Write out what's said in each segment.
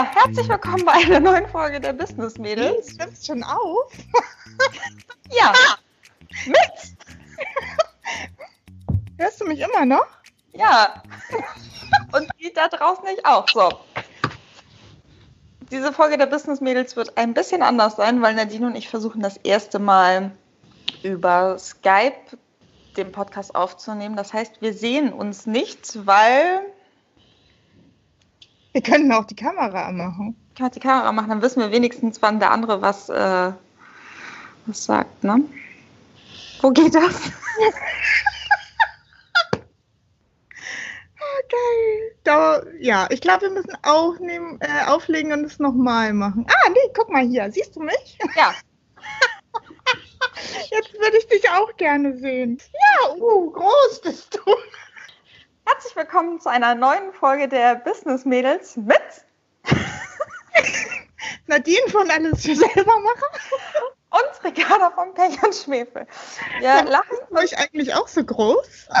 Ja, herzlich willkommen bei einer neuen Folge der Business Mädels. Du nimmst schon auf? Ja, mit. Hörst du mich immer noch? Ja. Und die da draußen nicht auch. So. Diese Folge der Business Mädels wird ein bisschen anders sein, weil Nadine und ich versuchen das erste Mal über Skype den Podcast aufzunehmen. Das heißt, wir sehen uns nicht, weil Wir können auch die Kamera machen. ich kann die Kamera machen, dann wissen wir wenigstens, wann der andere was, äh, was sagt, ne? Wo geht das? Ah, geil. Da, ja, ich glaube, wir müssen aufnehmen, äh, auflegen und es nochmal machen. Ah, nee, guck mal hier. Siehst du mich? Ja, Jetzt würde ich dich auch gerne sehen. Ja, uh, groß bist du. Herzlich willkommen zu einer neuen Folge der Business Mädels mit Nadine von Alles für Selbermacher. und Ricarda von Pech und Schwefel. Wir lachen War ich eigentlich auch so groß?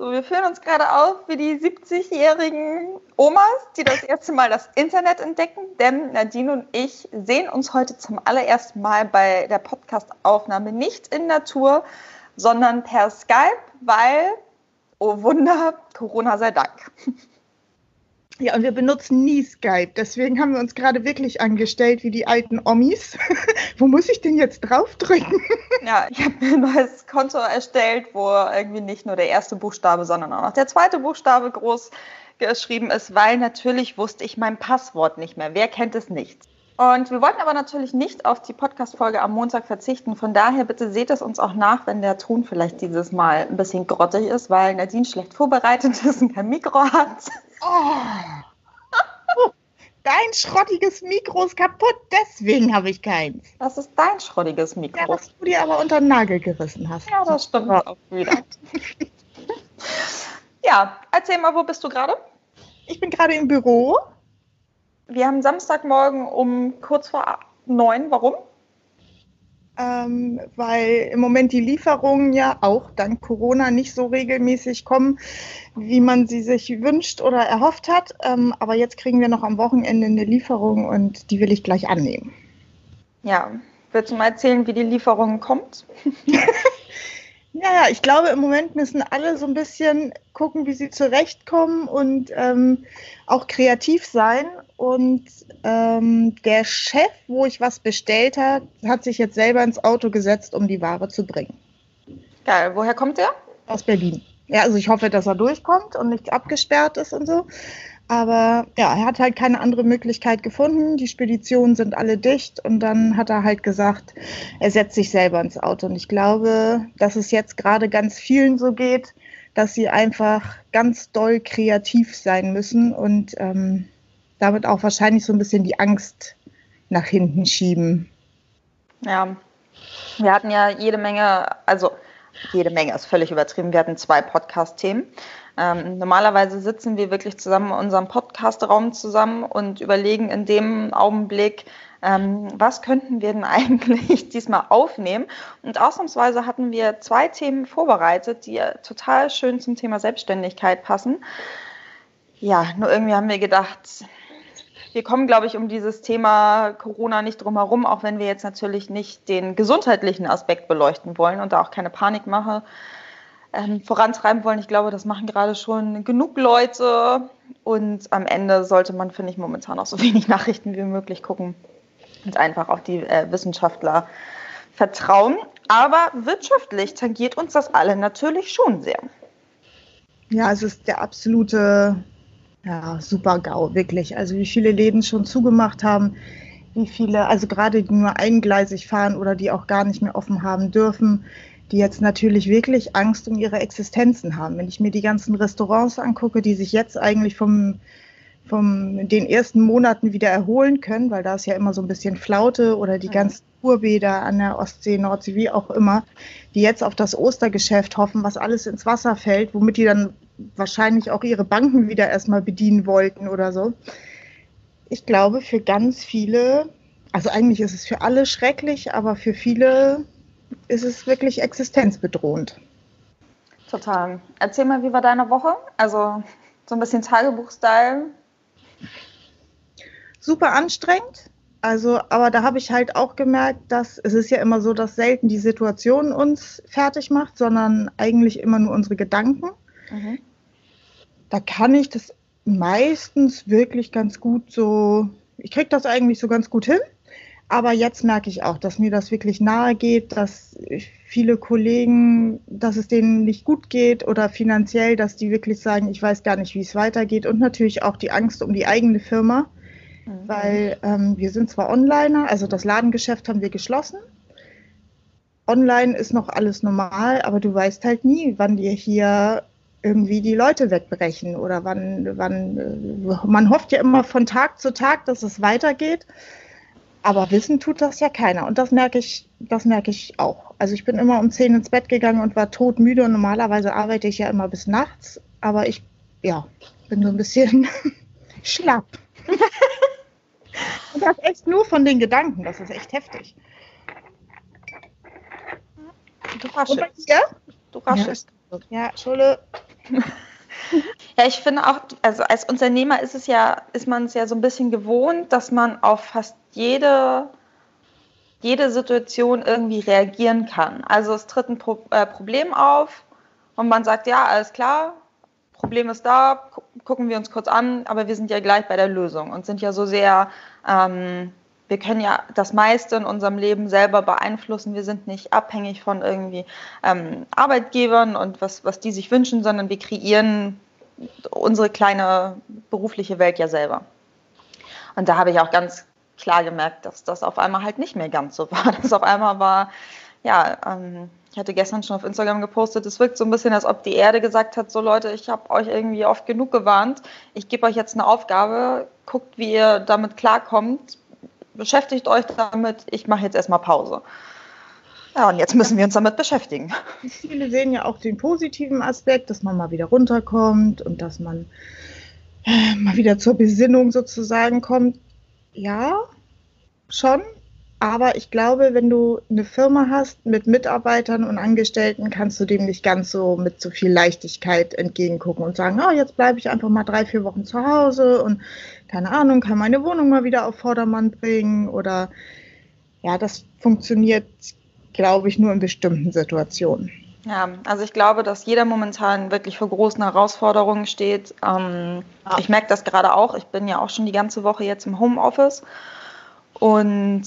So, wir führen uns gerade auf wie die 70-jährigen Omas, die das erste Mal das Internet entdecken. Denn Nadine und ich sehen uns heute zum allerersten Mal bei der Podcast-Aufnahme nicht in Natur, sondern per Skype, weil, oh Wunder, Corona sei Dank. Ja, und wir benutzen nie Skype. Deswegen haben wir uns gerade wirklich angestellt wie die alten Omis. Wo muss ich denn jetzt draufdrücken? Ja, ich habe mir ein neues Konto erstellt, wo irgendwie nicht nur der erste Buchstabe, sondern auch noch der zweite Buchstabe groß geschrieben ist, weil natürlich wusste ich mein Passwort nicht mehr. Wer kennt es nicht? Und wir wollten aber natürlich nicht auf die Podcast-Folge am Montag verzichten. Von daher bitte seht es uns auch nach, wenn der Ton vielleicht dieses Mal ein bisschen grottig ist, weil Nadine schlecht vorbereitet ist und kein Mikro hat. Oh. Dein schrottiges Mikro ist kaputt, deswegen habe ich keins. Das ist dein schrottiges Ja, Mikro. was du dir aber unter den Nagel gerissen hast. Ja, das stimmt auch wieder. Ja, erzähl mal, wo bist du gerade? Ich bin gerade im Büro. Wir haben Samstagmorgen um kurz vor neun. Warum? Ähm, weil im Moment die Lieferungen ja auch dank Corona nicht so regelmäßig kommen, wie man sie sich wünscht oder erhofft hat. Ähm, aber jetzt kriegen wir noch am Wochenende eine Lieferung und die will ich gleich annehmen. Ja, willst du mal erzählen, wie die Lieferung kommt? Naja, ich glaube, im Moment müssen alle so ein bisschen gucken, wie sie zurechtkommen und ähm, auch kreativ sein. Und ähm, der Chef, wo ich was bestellt habe, hat sich jetzt selber ins Auto gesetzt, um die Ware zu bringen. Geil, woher kommt der? Aus Berlin. Ja, also ich hoffe, dass er durchkommt und nichts abgesperrt ist und so. Aber ja, er hat halt keine andere Möglichkeit gefunden. Die Speditionen sind alle dicht und dann hat er halt gesagt, er setzt sich selber ins Auto. Und ich glaube, dass es jetzt gerade ganz vielen so geht, dass sie einfach ganz doll kreativ sein müssen und ähm, damit auch wahrscheinlich so ein bisschen die Angst nach hinten schieben. Ja, wir hatten ja jede Menge, also jede Menge ist völlig übertrieben. Wir hatten zwei Podcast-Themen. Ähm, normalerweise sitzen wir wirklich zusammen in unserem Podcast-Raum zusammen und überlegen in dem Augenblick, ähm, was könnten wir denn eigentlich diesmal aufnehmen? Und ausnahmsweise hatten wir zwei Themen vorbereitet, die total schön zum Thema Selbstständigkeit passen. Ja, nur irgendwie haben wir gedacht, wir kommen, glaube ich, um dieses Thema Corona nicht drum herum, auch wenn wir jetzt natürlich nicht den gesundheitlichen Aspekt beleuchten wollen und da auch keine Panikmache ähm, vorantreiben wollen. Ich glaube, das machen gerade schon genug Leute und am Ende sollte man, finde ich, momentan auch so wenig Nachrichten wie möglich gucken und einfach auf die äh, Wissenschaftler vertrauen. Aber wirtschaftlich tangiert uns das alle natürlich schon sehr. Ja, es ist der absolute ja, super GAU, wirklich. Also wie viele Läden schon zugemacht haben, wie viele, also gerade die nur eingleisig fahren oder die auch gar nicht mehr offen haben dürfen, die jetzt natürlich wirklich Angst um ihre Existenzen haben. Wenn ich mir die ganzen Restaurants angucke, die sich jetzt eigentlich vom, vom den ersten Monaten wieder erholen können, weil da ist ja immer so ein bisschen Flaute oder die ganzen Urbäder an der Ostsee, Nordsee, wie auch immer, die jetzt auf das Ostergeschäft hoffen, was alles ins Wasser fällt, womit die dann wahrscheinlich auch ihre Banken wieder erstmal bedienen wollten oder so. Ich glaube, für ganz viele, also eigentlich ist es für alle schrecklich, aber für viele ist es wirklich existenzbedrohend. Total. Erzähl mal, wie war deine Woche? Also So ein bisschen Tagebuch-Style. Super anstrengend. Also, aber da habe ich halt auch gemerkt, dass es ist ja immer so, dass selten die Situation uns fertig macht, sondern eigentlich immer nur unsere Gedanken. Mhm. Da kann ich das meistens wirklich ganz gut so, ich kriege das eigentlich so ganz gut hin. Aber jetzt merke ich auch, dass mir das wirklich nahe geht, dass viele Kollegen, dass es denen nicht gut geht oder finanziell, dass die wirklich sagen, ich weiß gar nicht, wie es weitergeht. Und natürlich auch die Angst um die eigene Firma, mhm. weil ähm, wir sind zwar Onliner, also das Ladengeschäft haben wir geschlossen. Online ist noch alles normal, aber du weißt halt nie, wann dir hier irgendwie die Leute wegbrechen oder wann, wann, äh, man hofft ja immer von Tag zu Tag, dass es weitergeht. Aber wissen tut das ja keiner. Und das merke ich, das merke ich auch. Also ich bin immer um 10 ins Bett gegangen und war todmüde und normalerweise arbeite ich ja immer bis nachts. Aber ich, ja, bin so ein bisschen schlapp. und das echt nur von den Gedanken. Das ist echt heftig. Du raschelst. Du raschelst. Ja, ja Schule. Ja, ich finde auch, also als Unternehmer ist es ja, ist man es ja so ein bisschen gewohnt, dass man auf fast jede, jede Situation irgendwie reagieren kann. Also es tritt ein Pro äh, Problem auf und man sagt, ja, alles klar, Problem ist da, gu gucken wir uns kurz an, aber wir sind ja gleich bei der Lösung und sind ja so sehr, ähm, wir können ja das meiste in unserem Leben selber beeinflussen. Wir sind nicht abhängig von irgendwie ähm, Arbeitgebern und was, was die sich wünschen, sondern wir kreieren unsere kleine berufliche Welt ja selber. Und da habe ich auch ganz klar gemerkt, dass das auf einmal halt nicht mehr ganz so war. Das auf einmal war, ja, ähm, ich hatte gestern schon auf Instagram gepostet, es wirkt so ein bisschen, als ob die Erde gesagt hat, so Leute, ich habe euch irgendwie oft genug gewarnt, ich gebe euch jetzt eine Aufgabe, guckt, wie ihr damit klarkommt, beschäftigt euch damit, ich mache jetzt erstmal Pause. Ja, und jetzt müssen wir uns damit beschäftigen. Viele sehen ja auch den positiven Aspekt, dass man mal wieder runterkommt und dass man äh, mal wieder zur Besinnung sozusagen kommt. Ja, schon. Aber ich glaube, wenn du eine Firma hast mit Mitarbeitern und Angestellten, kannst du dem nicht ganz so mit so viel Leichtigkeit entgegengucken und sagen, oh, jetzt bleibe ich einfach mal drei, vier Wochen zu Hause und keine Ahnung, kann meine Wohnung mal wieder auf Vordermann bringen oder ja, das funktioniert glaube ich, nur in bestimmten Situationen. Ja, also ich glaube, dass jeder momentan wirklich vor großen Herausforderungen steht. Ähm, ja. Ich merke das gerade auch. Ich bin ja auch schon die ganze Woche jetzt im Homeoffice und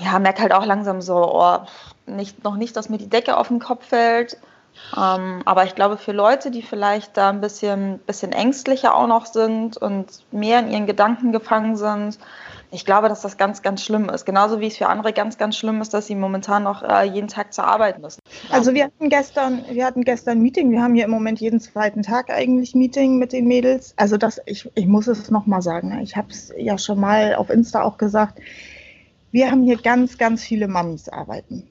ja, merke halt auch langsam so, oh, nicht, noch nicht, dass mir die Decke auf den Kopf fällt. Ähm, aber ich glaube, für Leute, die vielleicht da ein bisschen, bisschen ängstlicher auch noch sind und mehr in ihren Gedanken gefangen sind, ich glaube, dass das ganz, ganz schlimm ist. Genauso wie es für andere ganz, ganz schlimm ist, dass sie momentan noch äh, jeden Tag zur Arbeit müssen. Also wir hatten gestern, wir hatten gestern Meeting. Wir haben hier im Moment jeden zweiten Tag eigentlich Meeting mit den Mädels. Also das, ich, ich muss es nochmal sagen. Ich habe es ja schon mal auf Insta auch gesagt. Wir haben hier ganz, ganz viele Mamis arbeiten.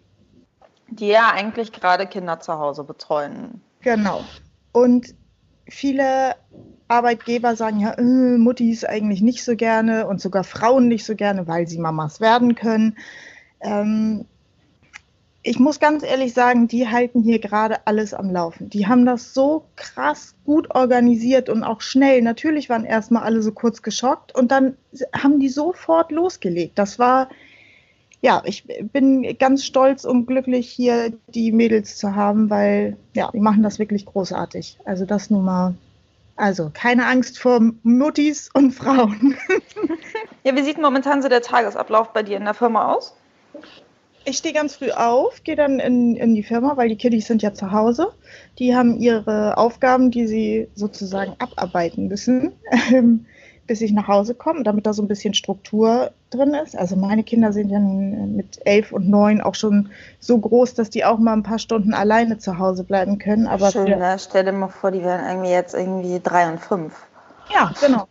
Die ja eigentlich gerade Kinder zu Hause betreuen. Genau. Und viele Arbeitgeber sagen ja, äh, Mutti ist eigentlich nicht so gerne und sogar Frauen nicht so gerne, weil sie Mamas werden können. Ähm, ich muss ganz ehrlich sagen, die halten hier gerade alles am Laufen. Die haben das so krass gut organisiert und auch schnell. Natürlich waren erstmal alle so kurz geschockt und dann haben die sofort losgelegt. Das war, ja, ich bin ganz stolz und glücklich, hier die Mädels zu haben, weil, ja, die machen das wirklich großartig. Also das nun mal also keine Angst vor Muttis und Frauen. ja, wie sieht momentan so der Tagesablauf bei dir in der Firma aus? Ich stehe ganz früh auf, gehe dann in, in die Firma, weil die Kiddies sind ja zu Hause. Die haben ihre Aufgaben, die sie sozusagen abarbeiten müssen. Bis ich nach Hause komme, damit da so ein bisschen Struktur drin ist. Also meine Kinder sind ja mit elf und neun auch schon so groß, dass die auch mal ein paar Stunden alleine zu Hause bleiben können. Aber Schön, ne? Stell dir mal vor, die wären irgendwie jetzt irgendwie drei und fünf. Ja, genau.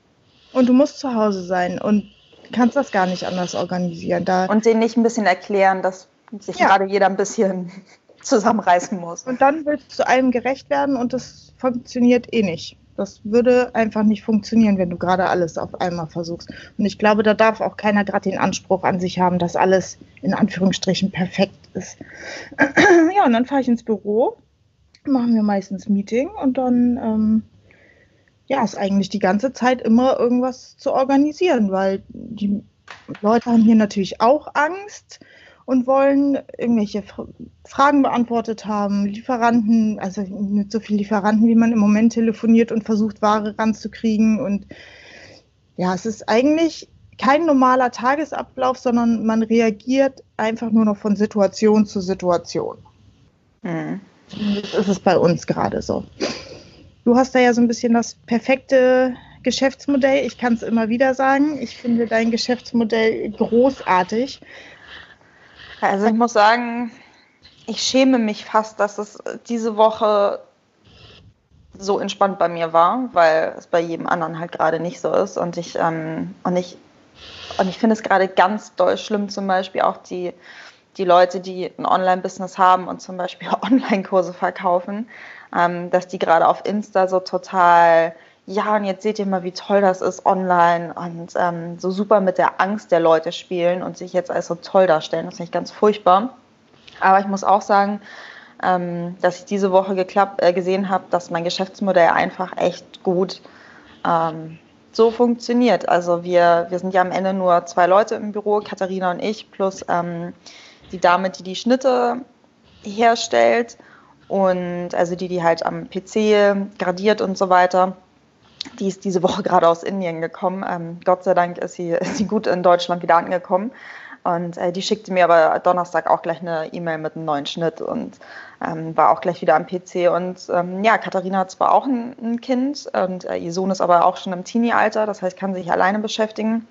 Und du musst zu Hause sein und kannst das gar nicht anders organisieren. Da und denen nicht ein bisschen erklären, dass sich ja. gerade jeder ein bisschen zusammenreißen muss. Und dann willst du allem gerecht werden und das funktioniert eh nicht. Das würde einfach nicht funktionieren, wenn du gerade alles auf einmal versuchst. Und ich glaube, da darf auch keiner gerade den Anspruch an sich haben, dass alles in Anführungsstrichen perfekt ist. ja, und dann fahre ich ins Büro, machen wir meistens Meeting und dann ähm, ja, ist eigentlich die ganze Zeit immer irgendwas zu organisieren, weil die Leute haben hier natürlich auch Angst und wollen irgendwelche Fragen beantwortet haben. Lieferanten, also nicht so viele Lieferanten, wie man im Moment telefoniert und versucht, Ware ranzukriegen. Und ja, es ist eigentlich kein normaler Tagesablauf, sondern man reagiert einfach nur noch von Situation zu Situation. Mhm. Das ist es bei uns gerade so. Du hast da ja so ein bisschen das perfekte Geschäftsmodell. Ich kann es immer wieder sagen. Ich finde dein Geschäftsmodell großartig. Also ich muss sagen, ich schäme mich fast, dass es diese Woche so entspannt bei mir war, weil es bei jedem anderen halt gerade nicht so ist. Und ich, ähm, und ich, und ich finde es gerade ganz doll schlimm, zum Beispiel auch die, die Leute, die ein Online-Business haben und zum Beispiel Online-Kurse verkaufen, ähm, dass die gerade auf Insta so total ja, und jetzt seht ihr mal, wie toll das ist online und ähm, so super mit der Angst der Leute spielen und sich jetzt als so toll darstellen. Das finde ich ganz furchtbar. Aber ich muss auch sagen, ähm, dass ich diese Woche geklappt, äh, gesehen habe, dass mein Geschäftsmodell einfach echt gut ähm, so funktioniert. Also wir, wir sind ja am Ende nur zwei Leute im Büro, Katharina und ich, plus ähm, die Dame, die die Schnitte herstellt und also die, die halt am PC gradiert und so weiter. Die ist diese Woche gerade aus Indien gekommen. Ähm, Gott sei Dank ist sie, ist sie gut in Deutschland wieder angekommen. Und äh, die schickte mir aber Donnerstag auch gleich eine E-Mail mit einem neuen Schnitt und ähm, war auch gleich wieder am PC. Und ähm, ja, Katharina hat zwar auch ein, ein Kind und äh, ihr Sohn ist aber auch schon im Teenie-Alter, das heißt, kann sich alleine beschäftigen.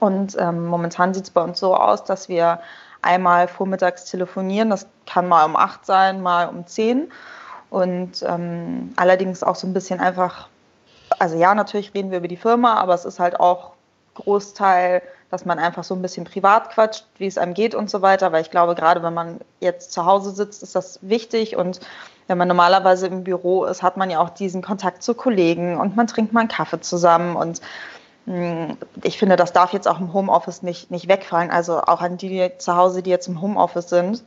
Und ähm, momentan sieht es bei uns so aus, dass wir einmal vormittags telefonieren. Das kann mal um acht sein, mal um zehn. Und ähm, allerdings auch so ein bisschen einfach also ja, natürlich reden wir über die Firma, aber es ist halt auch Großteil, dass man einfach so ein bisschen privat quatscht, wie es einem geht und so weiter, weil ich glaube, gerade wenn man jetzt zu Hause sitzt, ist das wichtig. Und wenn man normalerweise im Büro ist, hat man ja auch diesen Kontakt zu Kollegen und man trinkt mal einen Kaffee zusammen. Und hm, ich finde, das darf jetzt auch im Homeoffice nicht, nicht wegfallen. Also auch an die zu Hause, die jetzt im Homeoffice sind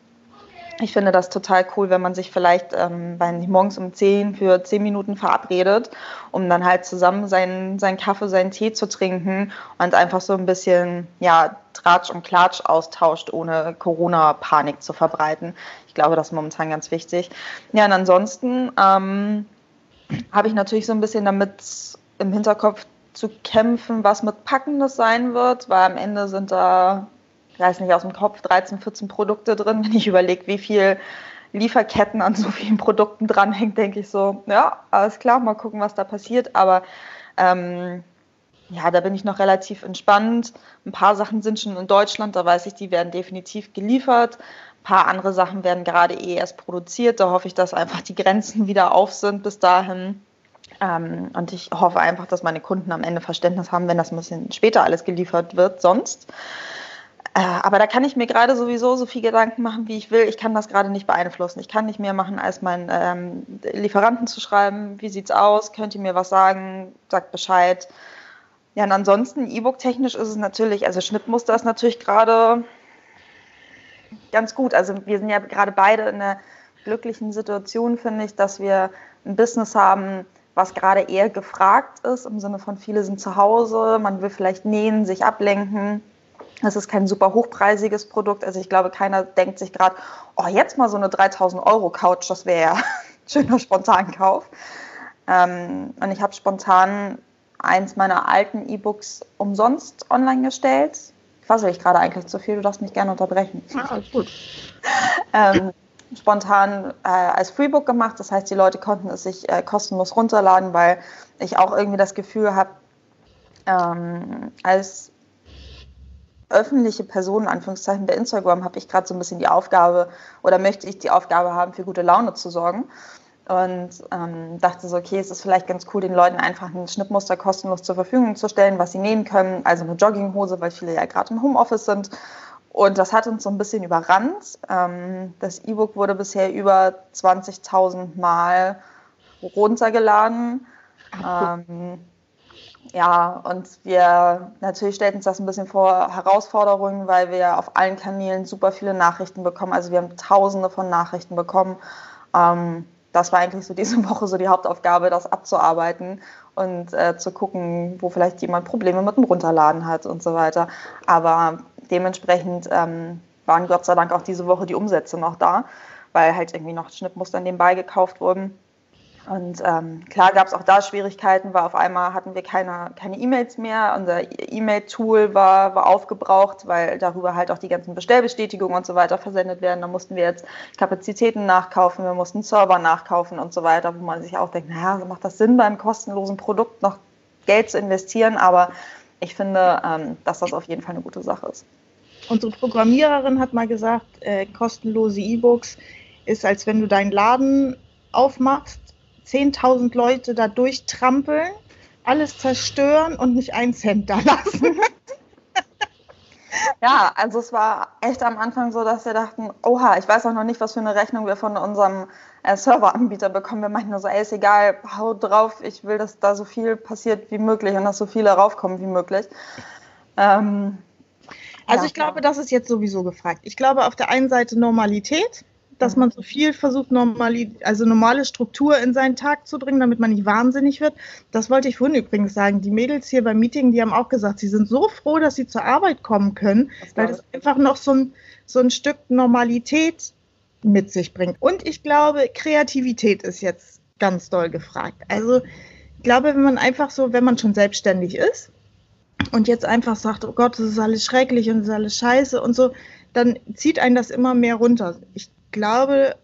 ich finde das total cool, wenn man sich vielleicht ähm, morgens um 10 für 10 Minuten verabredet, um dann halt zusammen seinen, seinen Kaffee, seinen Tee zu trinken und einfach so ein bisschen ja, Tratsch und Klatsch austauscht, ohne Corona-Panik zu verbreiten. Ich glaube, das ist momentan ganz wichtig. Ja, und ansonsten ähm, habe ich natürlich so ein bisschen damit im Hinterkopf zu kämpfen, was mit Packendes sein wird, weil am Ende sind da ich weiß nicht aus dem Kopf, 13, 14 Produkte drin. Wenn ich überlege, wie viel Lieferketten an so vielen Produkten dranhängt, denke ich so, ja, alles klar, mal gucken, was da passiert. Aber ähm, ja, da bin ich noch relativ entspannt. Ein paar Sachen sind schon in Deutschland, da weiß ich, die werden definitiv geliefert. Ein paar andere Sachen werden gerade eh erst produziert. Da hoffe ich, dass einfach die Grenzen wieder auf sind bis dahin. Ähm, und ich hoffe einfach, dass meine Kunden am Ende Verständnis haben, wenn das ein bisschen später alles geliefert wird, sonst. Äh, aber da kann ich mir gerade sowieso so viel Gedanken machen, wie ich will. Ich kann das gerade nicht beeinflussen. Ich kann nicht mehr machen, als meinen ähm, Lieferanten zu schreiben, wie sieht's aus, könnt ihr mir was sagen, sagt Bescheid. Ja, und ansonsten, E-Book-technisch ist es natürlich, also Schnittmuster ist natürlich gerade ganz gut. Also wir sind ja gerade beide in einer glücklichen Situation, finde ich, dass wir ein Business haben, was gerade eher gefragt ist, im Sinne von viele sind zu Hause, man will vielleicht nähen, sich ablenken das ist kein super hochpreisiges Produkt. Also ich glaube, keiner denkt sich gerade, oh, jetzt mal so eine 3000 Euro Couch, das wäre ja ein schöner Spontankauf. Ähm, und ich habe spontan eins meiner alten E-Books umsonst online gestellt. Ich weiß ich gerade eigentlich zu viel, du darfst mich gerne unterbrechen. Ah, gut. ähm, spontan äh, als Freebook gemacht. Das heißt, die Leute konnten es sich äh, kostenlos runterladen, weil ich auch irgendwie das Gefühl habe, ähm, als öffentliche Person, Anführungszeichen, bei Instagram habe ich gerade so ein bisschen die Aufgabe oder möchte ich die Aufgabe haben, für gute Laune zu sorgen. Und ähm, dachte so, okay, es ist vielleicht ganz cool, den Leuten einfach ein Schnittmuster kostenlos zur Verfügung zu stellen, was sie nähen können. Also eine Jogginghose, weil viele ja gerade im Homeoffice sind. Und das hat uns so ein bisschen überrannt. Ähm, das E-Book wurde bisher über 20.000 Mal runtergeladen. Ähm, ja, und wir natürlich stellten uns das ein bisschen vor Herausforderungen, weil wir auf allen Kanälen super viele Nachrichten bekommen. Also wir haben tausende von Nachrichten bekommen. Ähm, das war eigentlich so diese Woche so die Hauptaufgabe, das abzuarbeiten und äh, zu gucken, wo vielleicht jemand Probleme mit dem Runterladen hat und so weiter. Aber dementsprechend ähm, waren Gott sei Dank auch diese Woche die Umsätze noch da, weil halt irgendwie noch Schnittmuster nebenbei gekauft wurden. Und ähm, klar gab es auch da Schwierigkeiten, weil auf einmal hatten wir keine E-Mails mehr. Unser E-Mail-Tool war, war aufgebraucht, weil darüber halt auch die ganzen Bestellbestätigungen und so weiter versendet werden. Da mussten wir jetzt Kapazitäten nachkaufen, wir mussten Server nachkaufen und so weiter, wo man sich auch denkt, naja, macht das Sinn, beim kostenlosen Produkt noch Geld zu investieren? Aber ich finde, ähm, dass das auf jeden Fall eine gute Sache ist. Unsere Programmiererin hat mal gesagt, äh, kostenlose E-Books ist, als wenn du deinen Laden aufmachst 10.000 Leute da durchtrampeln, alles zerstören und nicht einen Cent da lassen. Ja, also es war echt am Anfang so, dass wir dachten, oha, ich weiß auch noch nicht, was für eine Rechnung wir von unserem äh, Serveranbieter bekommen. Wir meinten nur so, ey, ist egal, hau drauf, ich will, dass da so viel passiert wie möglich und dass so viele raufkommen wie möglich. Ähm, also ja, ich glaube, das ist jetzt sowieso gefragt. Ich glaube auf der einen Seite Normalität, dass man so viel versucht, normali also normale Struktur in seinen Tag zu bringen, damit man nicht wahnsinnig wird. Das wollte ich vorhin übrigens sagen. Die Mädels hier beim Meeting, die haben auch gesagt, sie sind so froh, dass sie zur Arbeit kommen können, das weil das einfach noch so ein, so ein Stück Normalität mit sich bringt. Und ich glaube, Kreativität ist jetzt ganz doll gefragt. Also ich glaube, wenn man einfach so, wenn man schon selbstständig ist und jetzt einfach sagt, oh Gott, das ist alles schrecklich und das ist alles scheiße und so, dann zieht einen das immer mehr runter. Ich glaube,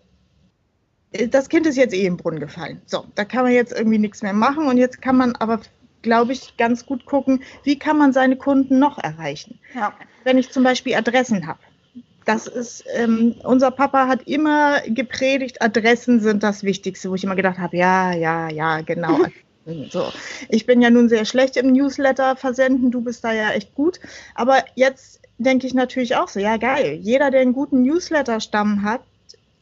das Kind ist jetzt eh im Brunnen gefallen. So, da kann man jetzt irgendwie nichts mehr machen und jetzt kann man aber, glaube ich, ganz gut gucken, wie kann man seine Kunden noch erreichen. Ja. Wenn ich zum Beispiel Adressen habe. Das ist, ähm, unser Papa hat immer gepredigt, Adressen sind das Wichtigste, wo ich immer gedacht habe, ja, ja, ja, genau. So. Ich bin ja nun sehr schlecht im Newsletter versenden, du bist da ja echt gut. Aber jetzt denke ich natürlich auch so, ja geil, jeder, der einen guten Newsletter-Stamm hat,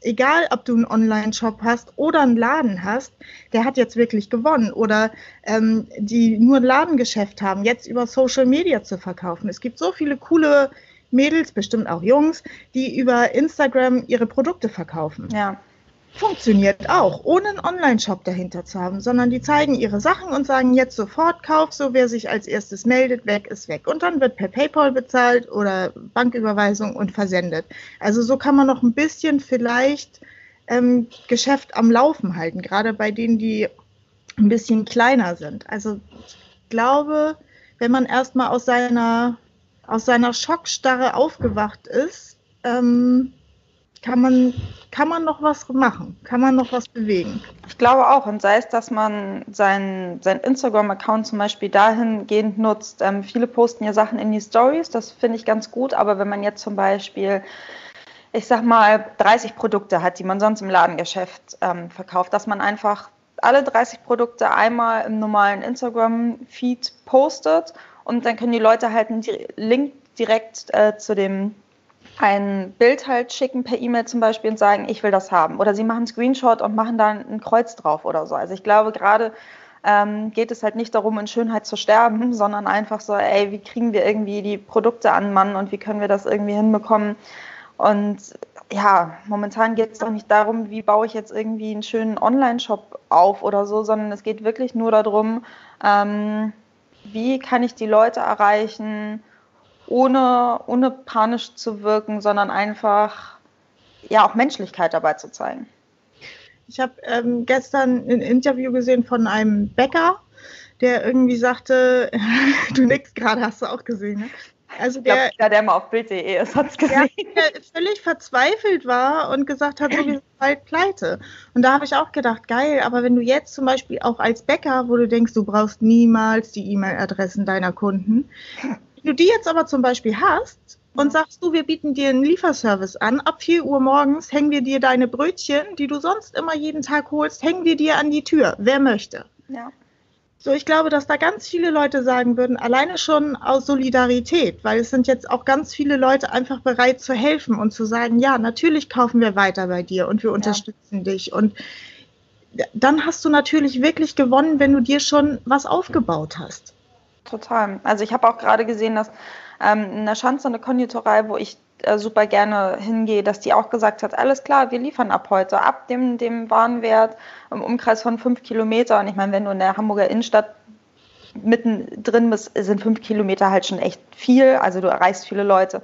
egal ob du einen Online-Shop hast oder einen Laden hast, der hat jetzt wirklich gewonnen. Oder ähm, die nur ein Ladengeschäft haben, jetzt über Social Media zu verkaufen. Es gibt so viele coole Mädels, bestimmt auch Jungs, die über Instagram ihre Produkte verkaufen. Ja funktioniert auch, ohne einen Online-Shop dahinter zu haben, sondern die zeigen ihre Sachen und sagen jetzt sofort Kauf, so wer sich als erstes meldet, weg ist weg. Und dann wird per PayPal bezahlt oder Banküberweisung und versendet. Also so kann man noch ein bisschen vielleicht ähm, Geschäft am Laufen halten, gerade bei denen, die ein bisschen kleiner sind. Also ich glaube, wenn man erstmal aus seiner, aus seiner Schockstarre aufgewacht ist, ähm, kann man, kann man noch was machen, kann man noch was bewegen. Ich glaube auch, und sei es, dass man seinen sein Instagram-Account zum Beispiel dahingehend nutzt. Ähm, viele posten ja Sachen in die Stories, das finde ich ganz gut, aber wenn man jetzt zum Beispiel ich sag mal, 30 Produkte hat, die man sonst im Ladengeschäft ähm, verkauft, dass man einfach alle 30 Produkte einmal im normalen Instagram-Feed postet und dann können die Leute halt einen Link direkt äh, zu dem ein Bild halt schicken per E-Mail zum Beispiel und sagen, ich will das haben. Oder sie machen einen Screenshot und machen da ein Kreuz drauf oder so. Also ich glaube, gerade ähm, geht es halt nicht darum, in Schönheit zu sterben, sondern einfach so, ey, wie kriegen wir irgendwie die Produkte an Mann und wie können wir das irgendwie hinbekommen? Und ja, momentan geht es doch nicht darum, wie baue ich jetzt irgendwie einen schönen Online-Shop auf oder so, sondern es geht wirklich nur darum, ähm, wie kann ich die Leute erreichen, ohne, ohne panisch zu wirken, sondern einfach ja auch Menschlichkeit dabei zu zeigen. Ich habe ähm, gestern ein Interview gesehen von einem Bäcker, der irgendwie sagte, du nix gerade, hast du auch gesehen, ne? Also der, glaub, der mal auf Bild.de ist, hat es gesehen. Der, völlig verzweifelt war und gesagt hat, so, wir sind bald pleite. Und da habe ich auch gedacht, geil, aber wenn du jetzt zum Beispiel auch als Bäcker, wo du denkst, du brauchst niemals die E-Mail-Adressen deiner Kunden, du die jetzt aber zum Beispiel hast und sagst du, wir bieten dir einen Lieferservice an, ab 4 Uhr morgens hängen wir dir deine Brötchen, die du sonst immer jeden Tag holst, hängen wir dir an die Tür. Wer möchte? Ja. So, ich glaube, dass da ganz viele Leute sagen würden, alleine schon aus Solidarität, weil es sind jetzt auch ganz viele Leute einfach bereit zu helfen und zu sagen, ja, natürlich kaufen wir weiter bei dir und wir unterstützen ja. dich. Und dann hast du natürlich wirklich gewonnen, wenn du dir schon was aufgebaut hast total. Also ich habe auch gerade gesehen, dass ähm, in der Schanze eine Konditorei, wo ich äh, super gerne hingehe, dass die auch gesagt hat, alles klar, wir liefern ab heute, ab dem, dem Warenwert im Umkreis von fünf Kilometern. Ich meine, wenn du in der Hamburger Innenstadt mittendrin bist, sind fünf Kilometer halt schon echt viel. Also du erreichst viele Leute.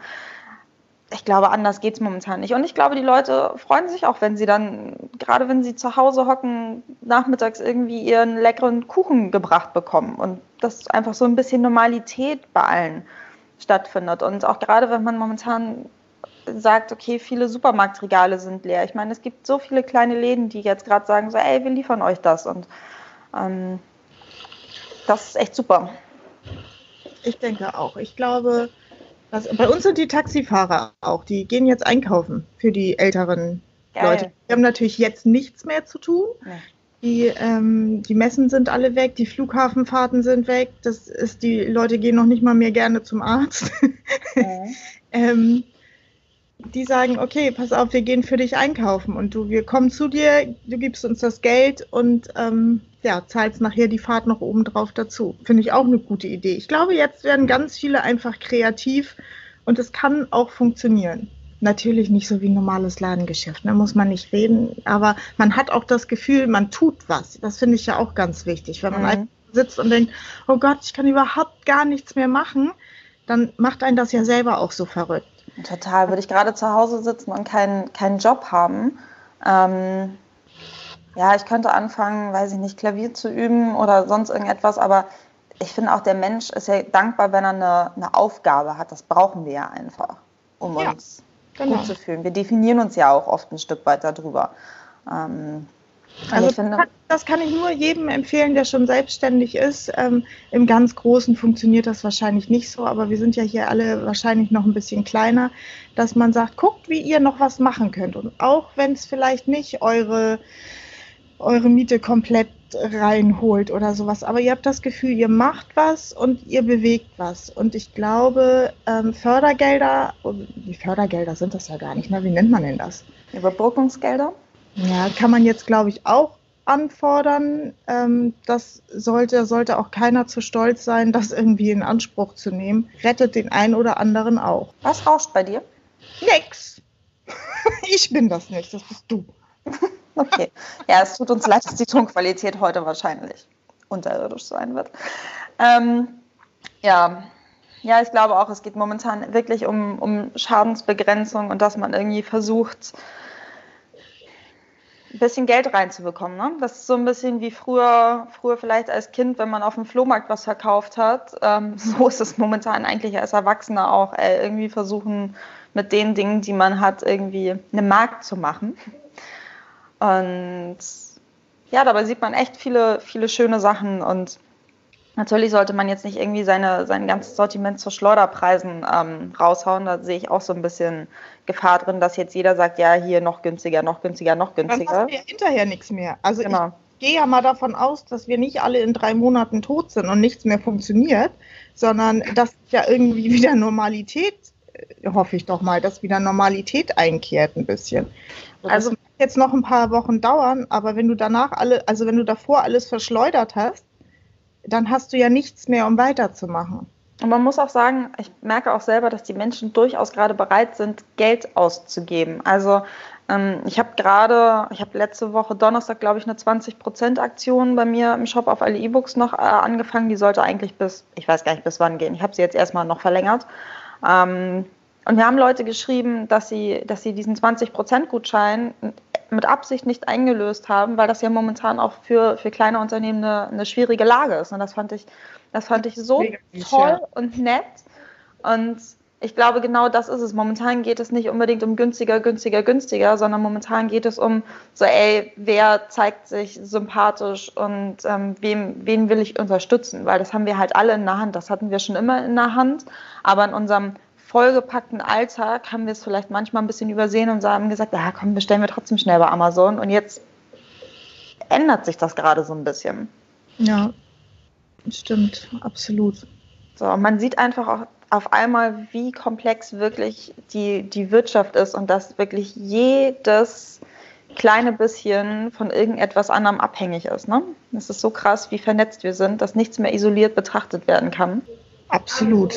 Ich glaube, anders geht es momentan nicht. Und ich glaube, die Leute freuen sich auch, wenn sie dann, gerade wenn sie zu Hause hocken, nachmittags irgendwie ihren leckeren Kuchen gebracht bekommen. Und das einfach so ein bisschen Normalität bei allen stattfindet. Und auch gerade wenn man momentan sagt, okay, viele Supermarktregale sind leer. Ich meine, es gibt so viele kleine Läden, die jetzt gerade sagen, so, ey, wir liefern euch das. Und ähm, das ist echt super. Ich denke auch. Ich glaube, dass, bei uns sind die Taxifahrer auch, die gehen jetzt einkaufen für die älteren Geil. Leute. Die haben natürlich jetzt nichts mehr zu tun. Nee. Die, ähm, die Messen sind alle weg, die Flughafenfahrten sind weg. Das ist, die Leute gehen noch nicht mal mehr gerne zum Arzt. Okay. ähm, die sagen, okay, pass auf, wir gehen für dich einkaufen und du, wir kommen zu dir, du gibst uns das Geld und ähm, ja, zahlst nachher die Fahrt noch oben drauf dazu. Finde ich auch eine gute Idee. Ich glaube, jetzt werden ganz viele einfach kreativ und es kann auch funktionieren. Natürlich nicht so wie ein normales Ladengeschäft, da ne, muss man nicht reden, aber man hat auch das Gefühl, man tut was. Das finde ich ja auch ganz wichtig. Wenn man mhm. einfach sitzt und denkt, oh Gott, ich kann überhaupt gar nichts mehr machen, dann macht einen das ja selber auch so verrückt. Total. Würde ich gerade zu Hause sitzen und keinen, keinen Job haben, ähm, ja, ich könnte anfangen, weiß ich nicht, Klavier zu üben oder sonst irgendetwas, aber ich finde auch, der Mensch ist ja dankbar, wenn er eine, eine Aufgabe hat. Das brauchen wir ja einfach, um ja, uns genau. gut zu fühlen. Wir definieren uns ja auch oft ein Stück weit darüber. Ähm, also finde, das, kann, ich nur jedem empfehlen, der schon selbstständig ist. Ähm, Im ganz Großen funktioniert das wahrscheinlich nicht so, aber wir sind ja hier alle wahrscheinlich noch ein bisschen kleiner, dass man sagt, guckt, wie ihr noch was machen könnt. Und auch wenn es vielleicht nicht eure eure Miete komplett reinholt oder sowas. Aber ihr habt das Gefühl, ihr macht was und ihr bewegt was. Und ich glaube, ähm, Fördergelder, die Fördergelder sind das ja gar nicht, ne? wie nennt man denn das? Überbrückungsgelder? Ja, kann man jetzt, glaube ich, auch anfordern. Ähm, das sollte, sollte auch keiner zu stolz sein, das irgendwie in Anspruch zu nehmen. Rettet den einen oder anderen auch. Was rauscht bei dir? Nix. ich bin das nicht, das bist du. Okay. Ja, es tut uns leid, dass die Tonqualität heute wahrscheinlich unterirdisch sein wird. Ähm, ja. ja, ich glaube auch, es geht momentan wirklich um, um Schadensbegrenzung und dass man irgendwie versucht, ein bisschen Geld reinzubekommen. Ne? Das ist so ein bisschen wie früher, früher vielleicht als Kind, wenn man auf dem Flohmarkt was verkauft hat. Ähm, so ist es momentan eigentlich als Erwachsener auch, ey, irgendwie versuchen, mit den Dingen, die man hat, irgendwie eine Markt zu machen. Und ja, dabei sieht man echt viele, viele schöne Sachen und Natürlich sollte man jetzt nicht irgendwie seine, sein ganzes Sortiment zu Schleuderpreisen ähm, raushauen. Da sehe ich auch so ein bisschen Gefahr drin, dass jetzt jeder sagt, ja, hier noch günstiger, noch günstiger, noch günstiger. Dann hast du ja hinterher nichts mehr. Also genau. ich gehe ja mal davon aus, dass wir nicht alle in drei Monaten tot sind und nichts mehr funktioniert, sondern dass ja irgendwie wieder Normalität, äh, hoffe ich doch mal, dass wieder Normalität einkehrt ein bisschen. Also, also jetzt noch ein paar Wochen dauern, aber wenn du danach alle, also wenn du davor alles verschleudert hast, dann hast du ja nichts mehr, um weiterzumachen. Und man muss auch sagen, ich merke auch selber, dass die Menschen durchaus gerade bereit sind, Geld auszugeben. Also ähm, ich habe gerade, ich habe letzte Woche Donnerstag, glaube ich, eine 20%-Aktion bei mir im Shop auf alle E-Books noch äh, angefangen. Die sollte eigentlich bis, ich weiß gar nicht bis wann gehen. Ich habe sie jetzt erstmal noch verlängert. Ähm, und wir haben Leute geschrieben, dass sie, dass sie diesen 20%-Gutschein mit Absicht nicht eingelöst haben, weil das ja momentan auch für, für kleine Unternehmen eine, eine schwierige Lage ist. Und das fand ich, das fand ich so toll und nett. Und ich glaube, genau das ist es. Momentan geht es nicht unbedingt um günstiger, günstiger, günstiger, sondern momentan geht es um so, ey, wer zeigt sich sympathisch und ähm, wem, wen will ich unterstützen? Weil das haben wir halt alle in der Hand. Das hatten wir schon immer in der Hand. Aber in unserem vollgepackten Alltag haben wir es vielleicht manchmal ein bisschen übersehen und haben gesagt, ja komm, bestellen wir trotzdem schnell bei Amazon. Und jetzt ändert sich das gerade so ein bisschen. Ja, stimmt, absolut. So, man sieht einfach auch auf einmal, wie komplex wirklich die, die Wirtschaft ist und dass wirklich jedes kleine bisschen von irgendetwas anderem abhängig ist. Ne? Das ist so krass, wie vernetzt wir sind, dass nichts mehr isoliert betrachtet werden kann. Absolut.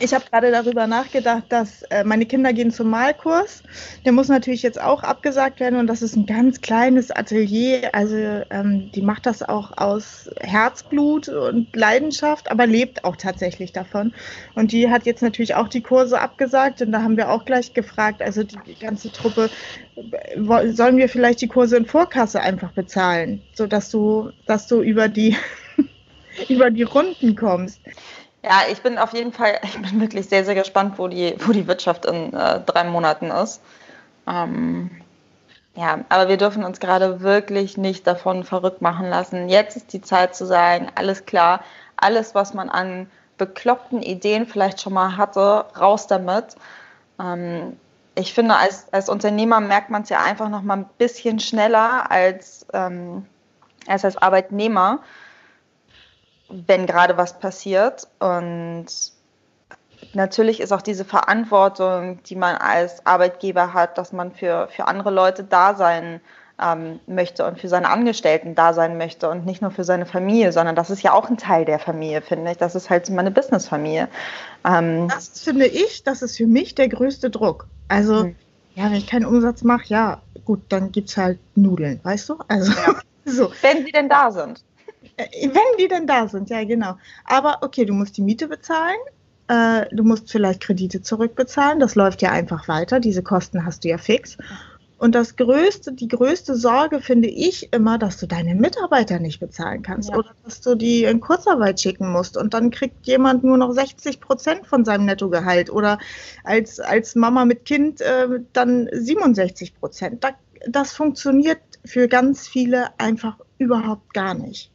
Ich habe gerade darüber nachgedacht, dass äh, meine Kinder gehen zum Malkurs. Der muss natürlich jetzt auch abgesagt werden und das ist ein ganz kleines Atelier. Also ähm, die macht das auch aus Herzblut und Leidenschaft, aber lebt auch tatsächlich davon. Und die hat jetzt natürlich auch die Kurse abgesagt und da haben wir auch gleich gefragt, also die, ganze Truppe, sollen wir vielleicht die Kurse in Vorkasse einfach bezahlen, sodass du, dass du über die über die Runden kommst. Ja, ich bin auf jeden Fall, ich bin wirklich sehr, sehr gespannt, wo die, wo die Wirtschaft in äh, drei Monaten ist. Ähm, ja, aber wir dürfen uns gerade wirklich nicht davon verrückt machen lassen. Jetzt ist die Zeit zu sagen, alles klar, alles, was man an bekloppten Ideen vielleicht schon mal hatte, raus damit. Ähm, ich finde, als, als Unternehmer merkt man es ja einfach noch mal ein bisschen schneller als, ähm, als als Arbeitnehmer wenn gerade was passiert. Und natürlich ist auch diese Verantwortung, die man als Arbeitgeber hat, dass man für, für andere Leute da sein ähm, möchte und für seine Angestellten da sein möchte und nicht nur für seine Familie, sondern das ist ja auch ein Teil der Familie, finde ich. Das ist halt meine Businessfamilie. Ähm, das finde ich, das ist für mich der größte Druck. Also, mhm. ja, wenn ich keinen Umsatz mache, ja, gut, dann gibt es halt Nudeln, weißt du? Also, ja. so. Wenn sie denn da sind. Wenn die denn da sind, ja genau. Aber okay, du musst die Miete bezahlen, äh, du musst vielleicht Kredite zurückbezahlen, das läuft ja einfach weiter, diese Kosten hast du ja fix. Und das größte, die größte Sorge finde ich immer, dass du deine Mitarbeiter nicht bezahlen kannst ja. oder dass du die in Kurzarbeit schicken musst und dann kriegt jemand nur noch 60 Prozent von seinem Nettogehalt oder als, als Mama mit Kind äh, dann 67 Prozent. Da, das funktioniert für ganz viele einfach überhaupt gar nicht.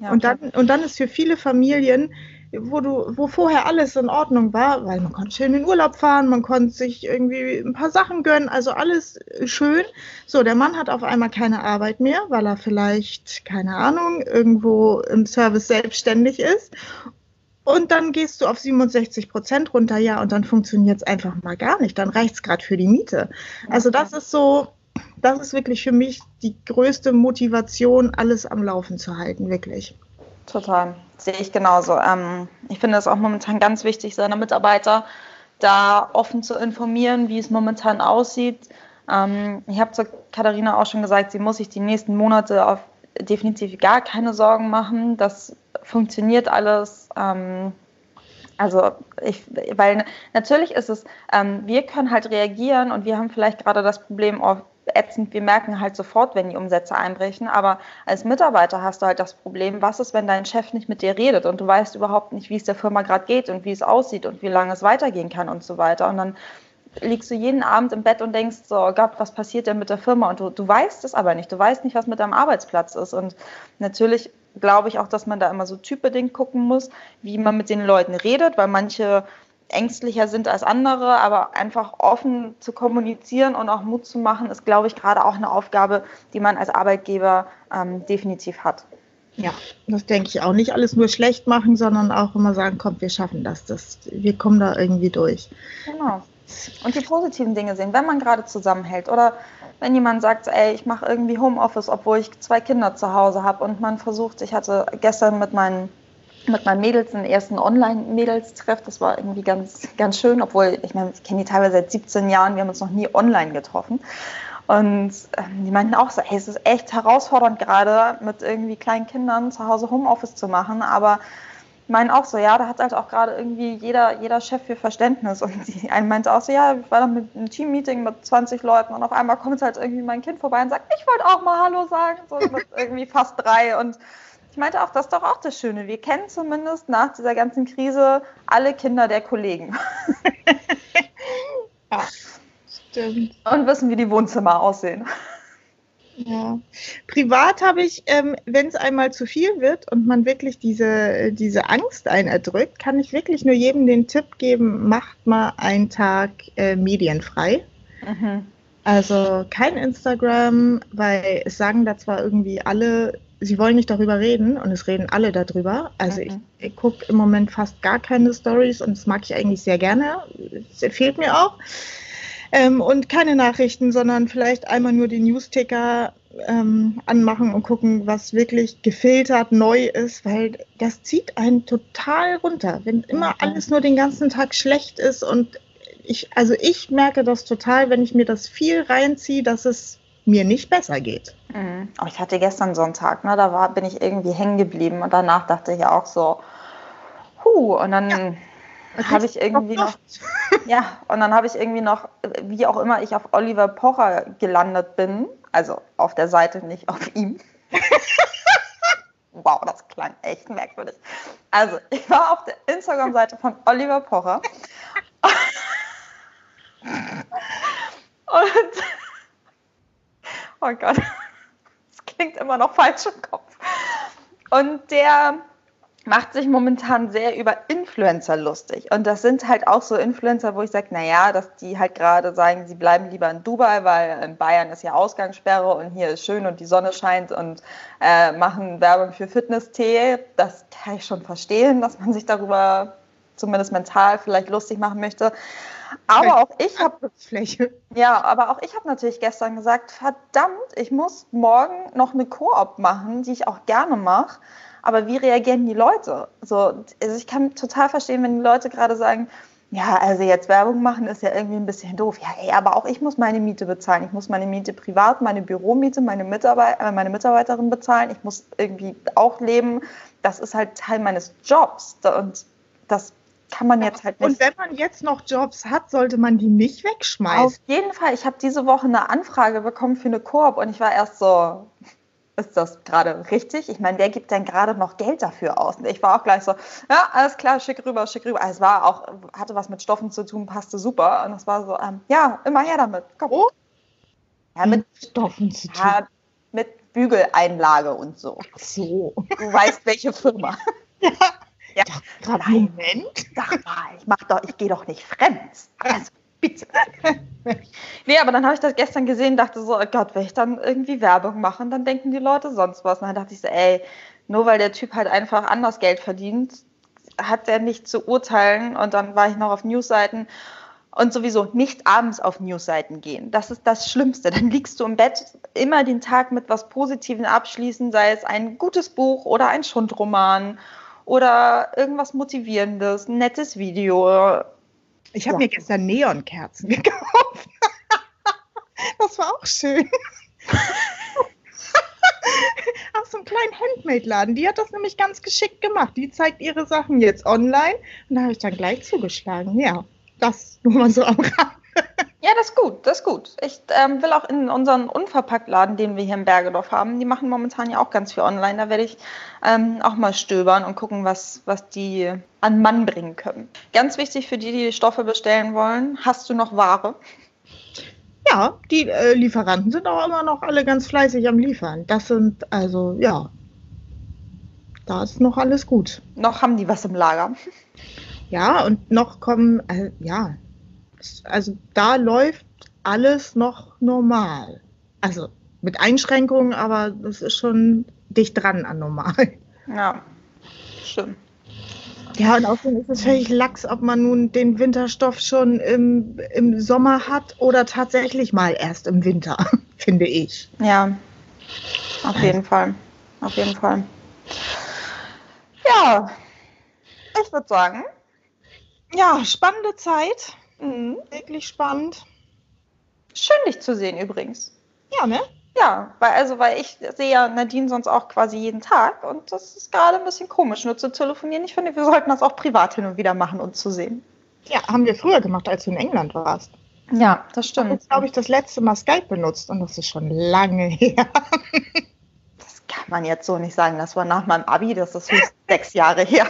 Ja, und, dann, und dann ist für viele Familien, wo du, wo vorher alles in Ordnung war, weil man konnte schön in den Urlaub fahren, man konnte sich irgendwie ein paar Sachen gönnen, also alles schön. So, der Mann hat auf einmal keine Arbeit mehr, weil er vielleicht, keine Ahnung, irgendwo im Service selbstständig ist. Und dann gehst du auf 67 Prozent runter, ja, und dann funktioniert es einfach mal gar nicht. Dann reicht es gerade für die Miete. Also das ist so, das ist wirklich für mich die größte Motivation, alles am Laufen zu halten, wirklich. Total, sehe ich genauso. Ähm, ich finde es auch momentan ganz wichtig, seine Mitarbeiter da offen zu informieren, wie es momentan aussieht. Ähm, ich habe zu Katharina auch schon gesagt, sie muss sich die nächsten Monate auf definitiv gar keine Sorgen machen. Das funktioniert alles. Ähm, also ich, weil natürlich ist es, ähm, wir können halt reagieren und wir haben vielleicht gerade das Problem, oh, ätzend. Wir merken halt sofort, wenn die Umsätze einbrechen. Aber als Mitarbeiter hast du halt das Problem, was ist, wenn dein Chef nicht mit dir redet und du weißt überhaupt nicht, wie es der Firma gerade geht und wie es aussieht und wie lange es weitergehen kann und so weiter. Und dann liegst du jeden Abend im Bett und denkst so, oh Gott, was passiert denn mit der Firma? Und du, du weißt es aber nicht. Du weißt nicht, was mit deinem Arbeitsplatz ist. Und natürlich glaube ich auch, dass man da immer so typbedingt gucken muss, wie man mit den Leuten redet, weil manche ängstlicher sind als andere, aber einfach offen zu kommunizieren und auch Mut zu machen, ist, glaube ich, gerade auch eine Aufgabe, die man als Arbeitgeber ähm, definitiv hat. Ja, das denke ich auch. Nicht alles nur schlecht machen, sondern auch immer sagen, komm, wir schaffen das. das wir kommen da irgendwie durch. Genau. Und die positiven Dinge sehen, wenn man gerade zusammenhält oder wenn jemand sagt, ey, ich mache irgendwie Homeoffice, obwohl ich zwei Kinder zu Hause habe und man versucht, ich hatte gestern mit meinen mit meinen Mädels einen ersten Online-Mädels-Treff. Das war irgendwie ganz, ganz schön, obwohl ich meine, ich kenne die teilweise seit 17 Jahren, wir haben uns noch nie online getroffen. Und ähm, die meinten auch so, hey, es ist echt herausfordernd gerade mit irgendwie kleinen Kindern zu Hause Homeoffice zu machen, aber meinen auch so, ja, da hat halt auch gerade irgendwie jeder, jeder Chef für Verständnis. Und die eine meinte auch so, ja, ich war dann mit einem Team-Meeting mit 20 Leuten und auf einmal kommt halt irgendwie mein Kind vorbei und sagt, ich wollte auch mal Hallo sagen, so mit irgendwie fast drei und ich meinte auch, das ist doch auch das Schöne. Wir kennen zumindest nach dieser ganzen Krise alle Kinder der Kollegen. ja, stimmt. Und wissen, wie die Wohnzimmer aussehen. Ja. Privat habe ich, ähm, wenn es einmal zu viel wird und man wirklich diese, diese Angst einen erdrückt, kann ich wirklich nur jedem den Tipp geben, macht mal einen Tag äh, medienfrei. Mhm. Also kein Instagram, weil es sagen da zwar irgendwie alle, sie wollen nicht darüber reden und es reden alle darüber. Also mhm. ich, ich gucke im Moment fast gar keine Stories und das mag ich eigentlich sehr gerne. Es fehlt mir auch. Ähm, und keine Nachrichten, sondern vielleicht einmal nur die Newsticker ähm, anmachen und gucken, was wirklich gefiltert neu ist, weil das zieht einen total runter, wenn immer alles nur den ganzen Tag schlecht ist und ich, also ich merke das total, wenn ich mir das viel reinziehe, dass es mir nicht besser geht. Mhm. Aber ich hatte gestern so einen Tag, ne, da war, bin ich irgendwie hängen geblieben und danach dachte ich auch so, huh, und dann ja, habe ich irgendwie noch, ja, und dann habe ich irgendwie noch, wie auch immer ich auf Oliver Pocher gelandet bin, also auf der Seite, nicht auf ihm. wow, das klang echt merkwürdig. Also, ich war auf der Instagram-Seite von Oliver Pocher. Und oh Gott, das klingt immer noch falsch im Kopf. Und der macht sich momentan sehr über Influencer lustig. Und das sind halt auch so Influencer, wo ich sage, naja, dass die halt gerade sagen, sie bleiben lieber in Dubai, weil in Bayern ist ja Ausgangssperre und hier ist schön und die Sonne scheint und äh, machen Werbung für Fitness-Tee. Das kann ich schon verstehen, dass man sich darüber zumindest mental vielleicht lustig machen möchte. Aber auch ich habe Ja, aber auch ich habe natürlich gestern gesagt, verdammt, ich muss morgen noch eine Koop machen, die ich auch gerne mache. Aber wie reagieren die Leute? So, also ich kann total verstehen, wenn die Leute gerade sagen, ja, also jetzt Werbung machen ist ja irgendwie ein bisschen doof. Ja, ey, aber auch ich muss meine Miete bezahlen. Ich muss meine Miete privat, meine Büromiete, meine, Mitarbeit äh, meine Mitarbeiterin bezahlen. Ich muss irgendwie auch leben. Das ist halt Teil meines Jobs. Und das kann man jetzt halt nicht. Und wenn man jetzt noch Jobs hat, sollte man die nicht wegschmeißen. Auf jeden Fall. Ich habe diese Woche eine Anfrage bekommen für eine Koop und ich war erst so, ist das gerade richtig? Ich meine, wer gibt denn gerade noch Geld dafür aus? Und ich war auch gleich so, ja, alles klar, schick rüber, schick rüber. Also es war auch, hatte was mit Stoffen zu tun, passte super. Und es war so, ähm, ja, immer her damit. Komm. Oh. Ja, mit Stoffen zu tun. Ja, mit Bügeleinlage und so. Ach so. Du weißt, welche Firma. Ja. Ja, doch, Moment. Sag mal, ich mach doch, ich gehe doch nicht fremd. Also, bitte. nee, aber dann habe ich das gestern gesehen, dachte so, oh Gott, wenn ich dann irgendwie Werbung mache, dann denken die Leute sonst was. Und dann dachte ich so, ey, nur weil der Typ halt einfach anders Geld verdient, hat der nicht zu urteilen. Und dann war ich noch auf Newsseiten und sowieso nicht abends auf Newsseiten gehen. Das ist das Schlimmste. Dann liegst du im Bett, immer den Tag mit was Positivem abschließen, sei es ein gutes Buch oder ein Schundroman oder irgendwas Motivierendes, ein nettes Video. Ich habe ja. mir gestern Neonkerzen gekauft. das war auch schön. Aus so einem kleinen Handmade-Laden. Die hat das nämlich ganz geschickt gemacht. Die zeigt ihre Sachen jetzt online. Und da habe ich dann gleich zugeschlagen. Ja, das nur mal so am Rand. Ja, das ist gut, das ist gut. Ich ähm, will auch in unseren Unverpacktladen, den wir hier in Bergedorf haben, die machen momentan ja auch ganz viel online. Da werde ich ähm, auch mal stöbern und gucken, was, was die an Mann bringen können. Ganz wichtig für die, die Stoffe bestellen wollen, hast du noch Ware? Ja, die äh, Lieferanten sind auch immer noch alle ganz fleißig am Liefern. Das sind also, ja, da ist noch alles gut. Noch haben die was im Lager. Ja, und noch kommen, äh, ja, also da läuft alles noch normal. Also mit Einschränkungen, aber das ist schon dicht dran an normal. Ja, stimmt. Ja, und außerdem ist es völlig lax, ob man nun den Winterstoff schon im, im Sommer hat oder tatsächlich mal erst im Winter, finde ich. Ja, auf jeden Fall. Auf jeden Fall. Ja, ich würde sagen. Ja, spannende Zeit. Mhm. Wirklich spannend. Schön, dich zu sehen übrigens. Ja, ne? Ja, weil, also, weil ich sehe ja Nadine sonst auch quasi jeden Tag und das ist gerade ein bisschen komisch, nur zu telefonieren. Ich finde, wir sollten das auch privat hin und wieder machen, uns zu sehen. Ja, haben wir früher gemacht, als du in England warst. Ja, das stimmt. Ich habe glaube ich, das letzte Mal Skype benutzt und das ist schon lange her. das kann man jetzt so nicht sagen. Das war nach meinem Abi, das ist sechs Jahre her.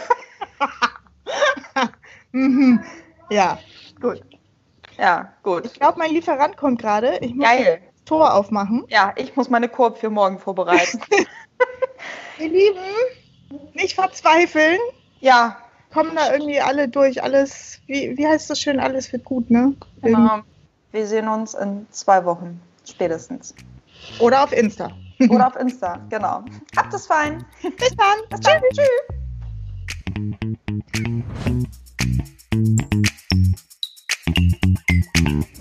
mhm. Ja, Gut. Ja, gut. Ich glaube, mein Lieferant kommt gerade. Ich muss Geil. das Tor aufmachen. Ja, ich muss meine Korb für morgen vorbereiten. Ihr Lieben, nicht verzweifeln. Ja. Kommen da irgendwie alle durch. Alles, wie, wie heißt das schön, alles wird gut, ne? Genau. Wir sehen uns in zwei Wochen spätestens. Oder auf Insta. Oder auf Insta, genau. Habt es fein. Bis dann. Bis dann. Tschüss. Tschüss. thank you